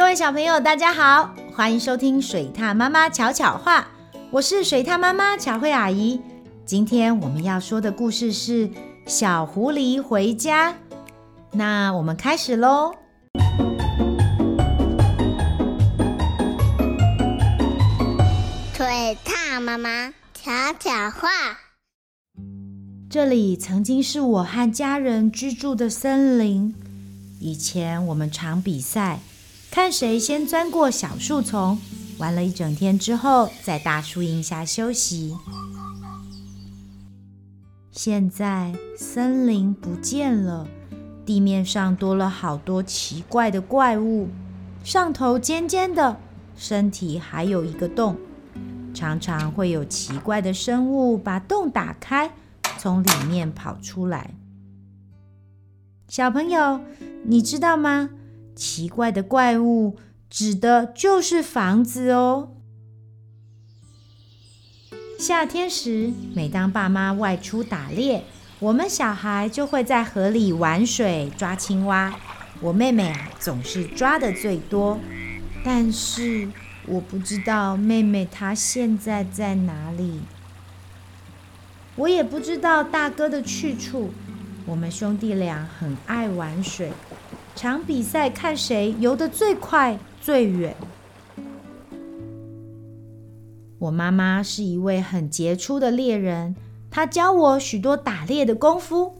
各位小朋友，大家好，欢迎收听水獭妈妈巧巧话，我是水獭妈妈巧慧阿姨。今天我们要说的故事是《小狐狸回家》，那我们开始喽。水獭妈妈巧巧话，这里曾经是我和家人居住的森林，以前我们常比赛。看谁先钻过小树丛，玩了一整天之后，在大树荫下休息。现在森林不见了，地面上多了好多奇怪的怪物，上头尖尖的，身体还有一个洞，常常会有奇怪的生物把洞打开，从里面跑出来。小朋友，你知道吗？奇怪的怪物指的就是房子哦。夏天时，每当爸妈外出打猎，我们小孩就会在河里玩水、抓青蛙。我妹妹啊，总是抓得最多。但是我不知道妹妹她现在在哪里，我也不知道大哥的去处。我们兄弟俩很爱玩水。常比赛看谁游得最快最远。我妈妈是一位很杰出的猎人，她教我许多打猎的功夫。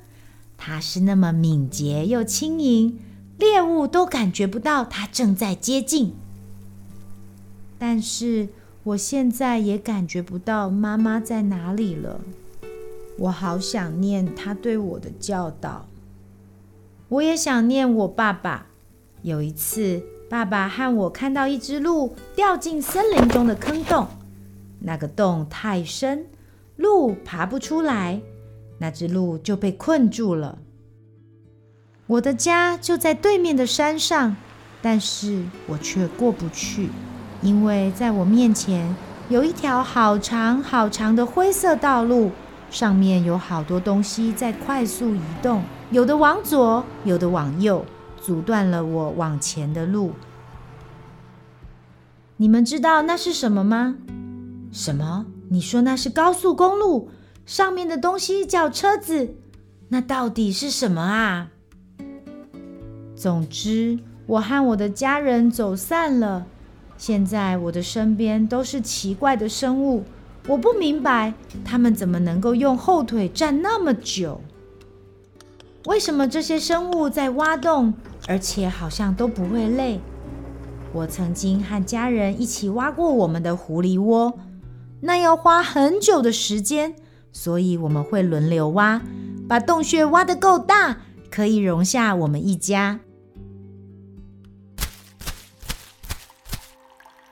她是那么敏捷又轻盈，猎物都感觉不到她正在接近。但是我现在也感觉不到妈妈在哪里了，我好想念她对我的教导。我也想念我爸爸。有一次，爸爸和我看到一只鹿掉进森林中的坑洞，那个洞太深，鹿爬不出来，那只鹿就被困住了。我的家就在对面的山上，但是我却过不去，因为在我面前有一条好长好长的灰色道路，上面有好多东西在快速移动。有的往左，有的往右，阻断了我往前的路。你们知道那是什么吗？什么？你说那是高速公路？上面的东西叫车子？那到底是什么啊？总之，我和我的家人走散了。现在我的身边都是奇怪的生物，我不明白他们怎么能够用后腿站那么久。为什么这些生物在挖洞，而且好像都不会累？我曾经和家人一起挖过我们的狐狸窝，那要花很久的时间，所以我们会轮流挖，把洞穴挖得够大，可以容下我们一家。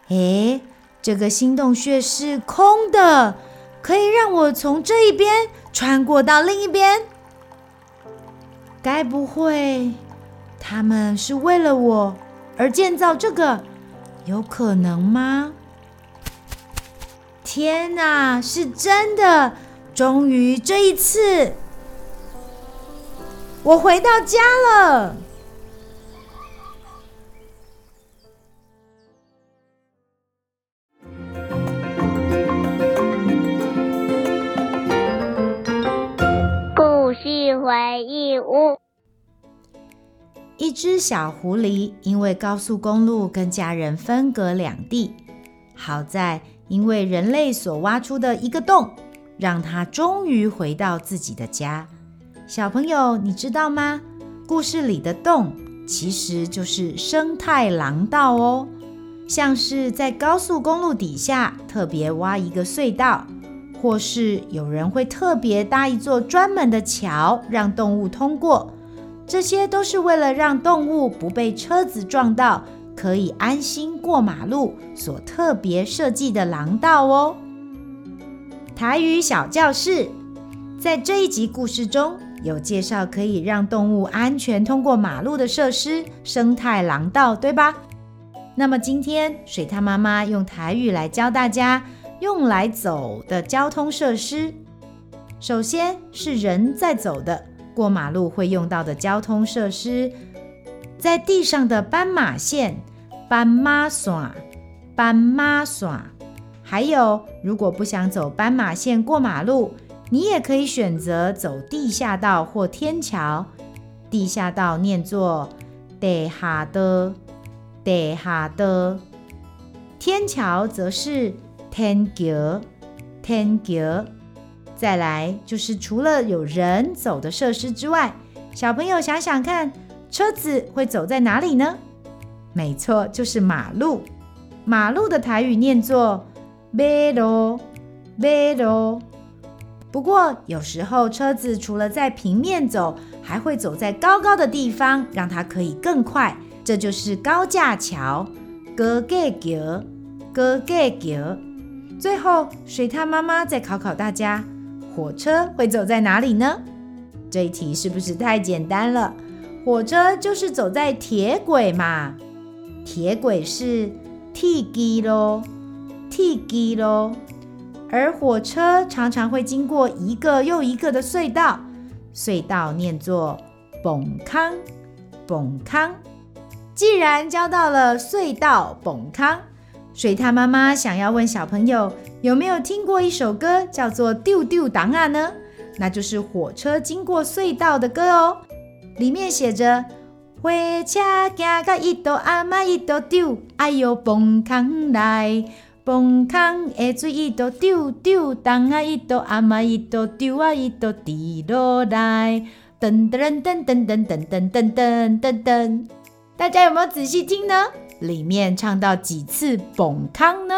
诶，这个新洞穴是空的，可以让我从这一边穿过到另一边。该不会他们是为了我而建造这个？有可能吗？天哪，是真的！终于这一次，我回到家了。故事回忆屋。一只小狐狸因为高速公路跟家人分隔两地，好在因为人类所挖出的一个洞，让它终于回到自己的家。小朋友，你知道吗？故事里的洞其实就是生态廊道哦，像是在高速公路底下特别挖一个隧道。或是有人会特别搭一座专门的桥，让动物通过，这些都是为了让动物不被车子撞到，可以安心过马路所特别设计的廊道哦。台语小教室，在这一集故事中有介绍可以让动物安全通过马路的设施——生态廊道，对吧？那么今天水獭妈妈用台语来教大家。用来走的交通设施，首先是人在走的过马路会用到的交通设施，在地上的斑马线、斑马线，斑马线。还有，如果不想走斑马线过马路，你也可以选择走地下道或天桥。地下道念作地下道，地下道。天桥则是天桥，天桥。再来就是除了有人走的设施之外，小朋友想想看，车子会走在哪里呢？没错，就是马路。马路的台语念作马路，马路。不过有时候车子除了在平面走，还会走在高高的地方，让它可以更快。这就是高架桥，高架桥，高架桥。最后，水獭妈妈再考考大家。火车会走在哪里呢？这一题是不是太简单了？火车就是走在铁轨嘛，铁轨是铁轨咯，铁轨咯。而火车常常会经过一个又一个的隧道，隧道念作崩坑，崩坑。既然教到了隧道崩坑，水獭妈妈想要问小朋友。有没有听过一首歌叫做《丢丢当啊》呢？那就是火车经过隧道的歌哦。里面写着：火车行到一度阿妈一度丢，哎呦崩坑来，崩坑的水一度丢丢当啊一度阿妈一度丢啊一度滴落来，噔噔噔噔噔噔噔噔噔噔噔。大家有没有仔细听呢？里面唱到几次崩坑呢？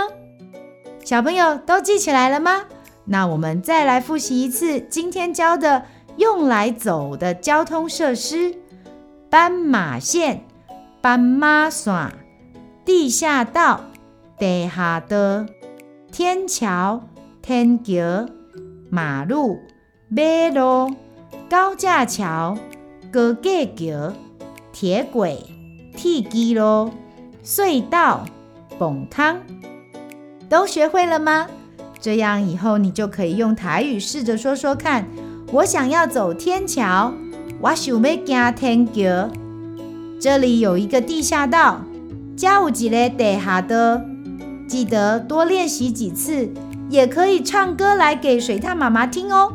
小朋友都记起来了吗？那我们再来复习一次今天教的用来走的交通设施：斑马线、斑马线、地下道、地下道、天桥、天桥、马路、马路、高架桥、高架桥、铁轨、铁轨路、隧道、崩坑。都学会了吗？这样以后你就可以用台语试着说说看。我想要走天桥，我想要走天桥。这里有一个地下道，加有一个地下道。记得多练习几次，也可以唱歌来给水獭妈妈听哦。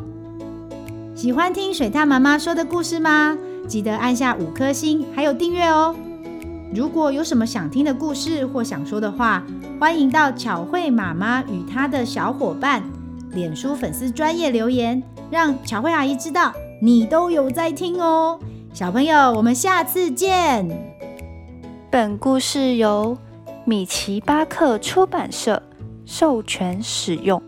喜欢听水獭妈妈说的故事吗？记得按下五颗星，还有订阅哦。如果有什么想听的故事或想说的话，欢迎到巧慧妈妈与她的小伙伴脸书粉丝专业留言，让巧慧阿姨知道你都有在听哦。小朋友，我们下次见。本故事由米奇巴克出版社授权使用。